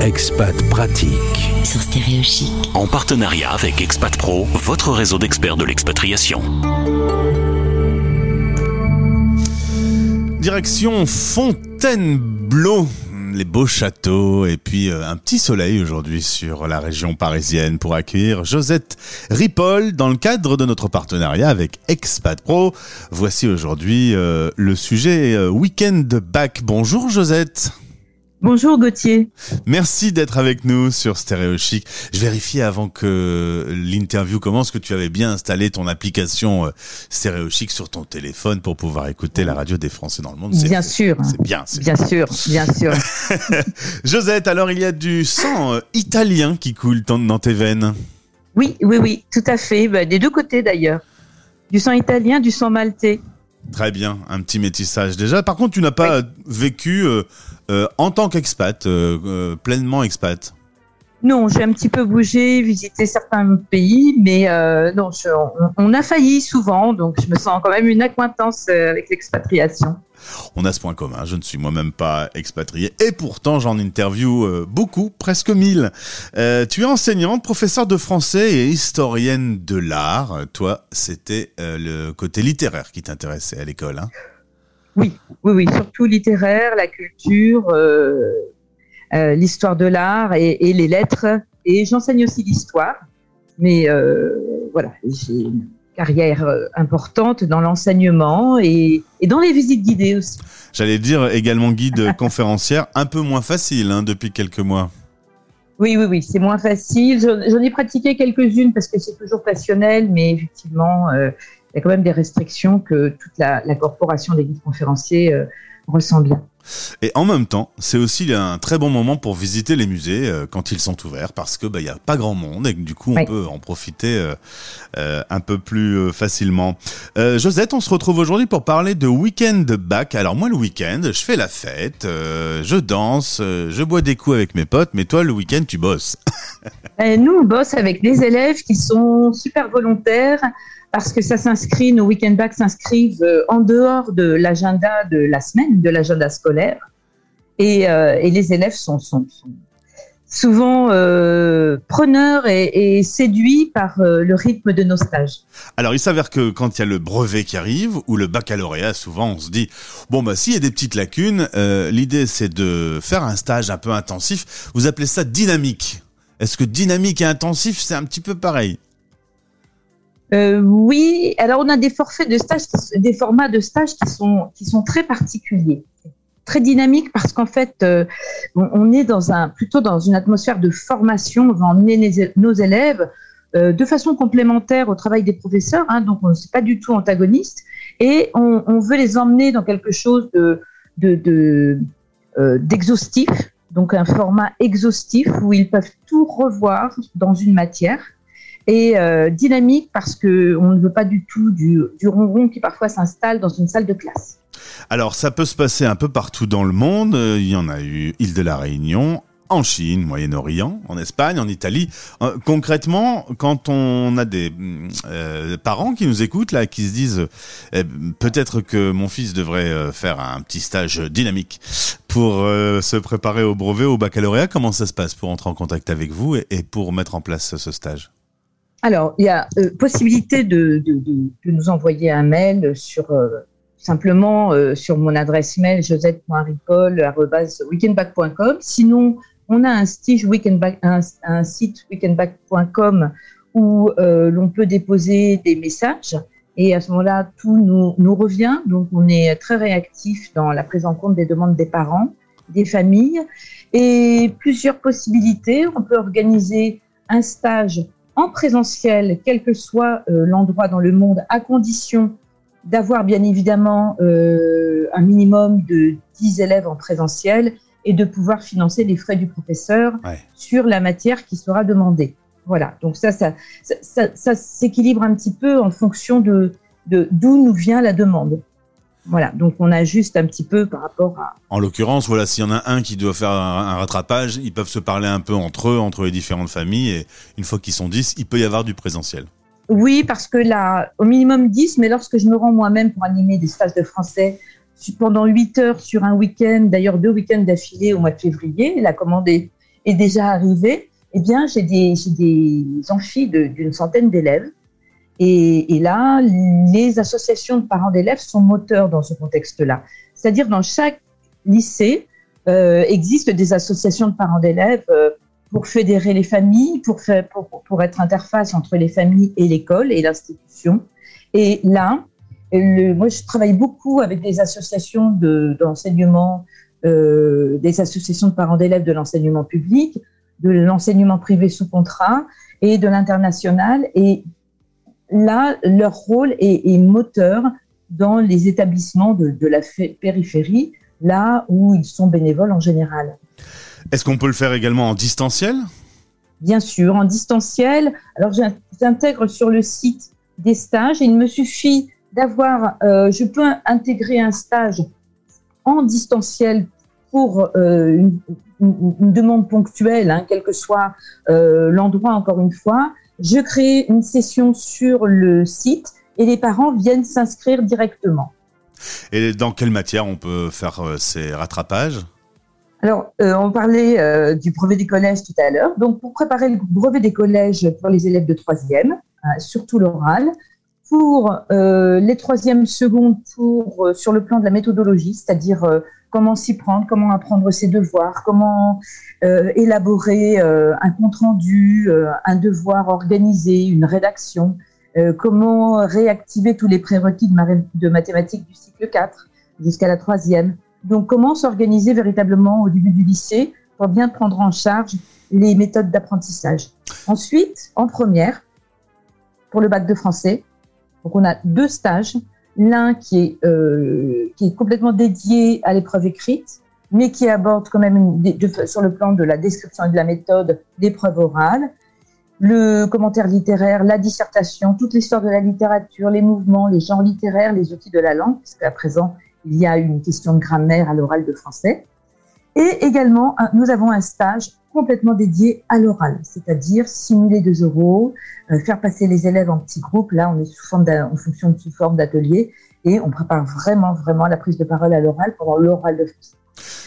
Expat Pratique. Sur Stéréo Chic. En partenariat avec Expat Pro, votre réseau d'experts de l'expatriation. Direction Fontainebleau. Les beaux châteaux et puis euh, un petit soleil aujourd'hui sur la région parisienne pour accueillir Josette Ripoll dans le cadre de notre partenariat avec Expat Pro. Voici aujourd'hui euh, le sujet euh, Weekend Back. Bonjour Josette. Bonjour Gauthier. Merci d'être avec nous sur Stéréo Chic. Je vérifie avant que l'interview commence que tu avais bien installé ton application euh, Stéréo Chic sur ton téléphone pour pouvoir écouter la radio des Français dans le monde. Bien sûr. C'est bien. Bien sûr, bien sûr. Josette, alors il y a du sang euh, italien qui coule dans tes veines. Oui, oui, oui, tout à fait. Bah, des deux côtés d'ailleurs. Du sang italien, du sang maltais. Très bien, un petit métissage déjà. Par contre, tu n'as pas vécu euh, euh, en tant qu'expat, euh, euh, pleinement expat Non, j'ai un petit peu bougé, visité certains pays, mais euh, non, je, on, on, a failli souvent, donc je me sens quand même une acquaintance euh, avec l'expatriation. On a ce point commun, je ne suis moi-même pas expatrié et pourtant j'en interview euh, beaucoup, presque mille. Euh, tu es enseignante, professeure de français et historienne de l'art. Toi, c'était le côté littéraire qui t'intéressait à l'école. Hein? Oui, oui, oui, surtout littéraire, la culture, euh, euh, l'histoire de l'art et, et, les lettres. Et j'enseigne aussi l'histoire. Mais euh, voilà, j'ai une carrière euh, importante dans l'enseignement et, et, dans les visites guidées aussi. J'allais dire également guide conférencière, un peu moins facile hein, depuis quelques mois. Oui, oui, oui, c'est moins facile. J'en ai pratiqué quelques-unes parce que c'est toujours passionnel, mais effectivement, euh, il y a quand même des restrictions que toute la, la corporation des guides conférenciers ressent bien. Et en même temps, c'est aussi un très bon moment pour visiter les musées euh, quand ils sont ouverts parce que bah il y a pas grand monde et que, du coup on oui. peut en profiter euh, euh, un peu plus facilement. Josette, on se retrouve aujourd'hui pour parler de week-end back. Alors moi le week-end, je fais la fête, je danse, je bois des coups avec mes potes, mais toi le week-end tu bosses. Nous on bosse avec des élèves qui sont super volontaires parce que ça s'inscrit, nos week-end back s'inscrivent en dehors de l'agenda de la semaine, de l'agenda scolaire. Et, euh, les élèves sont, souvent euh, preneurs et, séduits par euh, le rythme de nos stages. Alors, il s'avère que quand il y a le brevet qui arrive ou le baccalauréat, souvent on se dit bon bah s'il y a des petites lacunes, euh, l'idée c'est de faire un stage un peu intensif. Vous appelez ça dynamique. Est-ce que dynamique et intensif c'est un petit peu pareil? Euh, oui, alors on a des forfaits de stage, des formats de stage qui sont très particuliers, très dynamiques parce qu'en fait euh, on est plutôt dans une atmosphère de formation. On va emmener nos élèves euh, de façon complémentaire au travail des professeurs, hein, donc on n'est pas du tout antagoniste et on, veut les emmener dans quelque chose de de d'exhaustif, de, donc un format exhaustif où ils peuvent tout revoir dans une matière et euh, dynamique parce que on ne veut pas du tout du, du ronron qui parfois s'installe dans une salle de classe. Alors ça peut se passer un peu partout dans le monde. Il y en a eu île de la Réunion, en Chine, Moyen-Orient, en Espagne, en Italie. Euh, concrètement, quand on a des euh, parents qui nous écoutent là, qui se disent eh, peut-être que mon fils devrait euh, faire un petit stage dynamique pour euh, se préparer au brevet, au baccalauréat, comment ça se passe pour entrer en contact avec vous et pour mettre en place ce stage? Alors, il y a euh, possibilité de, nous envoyer un mail sur euh, simplement euh, sur mon adresse mail josette.ripol@weekendback.com. Sinon, on a un, weekendback, un, site weekendback.com où l'on peut déposer des messages et à ce moment-là, tout nous revient. Donc, on est très réactif dans la prise en compte des demandes des parents, des familles et plusieurs possibilités. On peut organiser un stage en présentiel, quel que soit euh, l'endroit dans le monde, à condition d'avoir bien évidemment euh, un minimum de 10 élèves en présentiel et de pouvoir financer les frais du professeur ouais. sur la matière qui sera demandée. Voilà, donc ça, ça, ça, ça, ça s'équilibre un petit peu en fonction de d'où nous vient la demande. Voilà, donc on ajuste un petit peu par rapport à. En l'occurrence, voilà, s'il y en a un qui doit faire un, un, rattrapage, ils peuvent se parler un peu entre eux, entre les différentes familles, et une fois qu'ils sont 10, il peut y avoir du présentiel. Oui, parce que là, au minimum 10, mais lorsque je me rends moi-même pour animer des stages de français pendant 8 heures sur un week-end, d'ailleurs deux week-ends d'affilée au mois de février, la commande est, déjà arrivée, eh bien, j'ai des, des amphis d'une centaine d'élèves. Et, là, les associations de parents d'élèves sont moteurs dans ce contexte-là. C'est-à-dire, dans chaque lycée, euh, existent des associations de parents d'élèves euh, pour fédérer les familles, pour, faire, pour, pour, être interface entre les familles et l'école et l'institution. Et là, le, moi, je travaille beaucoup avec des associations d'enseignement, de, euh, des associations de parents d'élèves de l'enseignement public, de l'enseignement privé sous contrat et de l'international. Et là, leur rôle est, est, moteur dans les établissements de, de la périphérie, là où ils sont bénévoles en général. Est-ce qu'on peut le faire également en distanciel? Bien sûr, en distanciel. Alors, j'intègre sur le site des stages. Il me suffit d'avoir, euh, je peux intégrer un stage en distanciel pour euh, une, demande ponctuelle, hein, quel que soit euh, l'endroit, encore une fois. Je crée une session sur le site et les parents viennent s'inscrire directement. Et dans quelle matière on peut faire ces rattrapages? Alors, on parlait du brevet des collèges tout à l'heure. Donc, pour préparer le brevet des collèges pour les élèves de troisième, surtout l'oral, pour euh, les troisièmes secondes pour, euh, sur le plan de la méthodologie, c'est-à-dire euh, comment s'y prendre, comment apprendre ses devoirs, comment élaborer un compte-rendu, un devoir organisé, une rédaction, comment réactiver tous les prérequis de, de mathématiques du cycle 4 jusqu'à la troisième. Donc, comment s'organiser véritablement au début du lycée pour bien prendre en charge les méthodes d'apprentissage. Ensuite, en première, pour le bac de français, donc on a deux stages, l'un qui est euh, qui est complètement dédié à l'épreuve écrite, mais qui aborde quand même sur le plan de la description et de la méthode l'épreuve orale, le commentaire littéraire, la dissertation, toute l'histoire de la littérature, les mouvements, les genres littéraires, les outils de la langue, puisqu'à présent il y a une question de grammaire à l'oral de français. Et également, nous avons un stage complètement dédié à l'oral, c'est-à-dire simuler deux euros, faire passer les élèves en petits groupes. Là, on est sous forme on fonctionne sous forme d'atelier et on prépare vraiment, vraiment la prise de parole à l'oral pendant l'oral de français.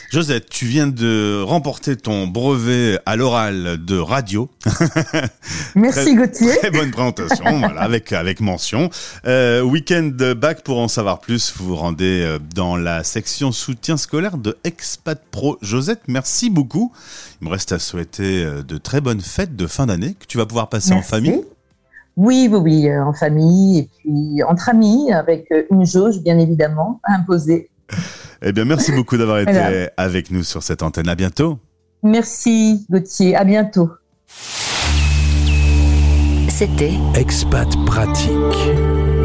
Josette, tu viens de remporter ton brevet à l'oral de radio. Merci Gauthier. Très bonne présentation, voilà, avec avec mention. Euh, Week-end bac pour en savoir plus, vous vous rendez euh, dans la section soutien scolaire de Expat Pro. Josette, merci beaucoup. Il me reste à souhaiter euh, de très bonnes fêtes de fin d'année que tu vas pouvoir passer en famille. Oui, oui, oui, euh, en famille et puis entre amis, avec une jauge bien évidemment imposée. Eh bien, merci beaucoup d'avoir été avec nous sur cette antenne. À bientôt. Merci, Gauthier. À bientôt. C'était Expat Pratique.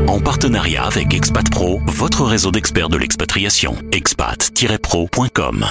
En partenariat avec Expat Pro, votre réseau d'experts de l'expatriation. expat-pro.com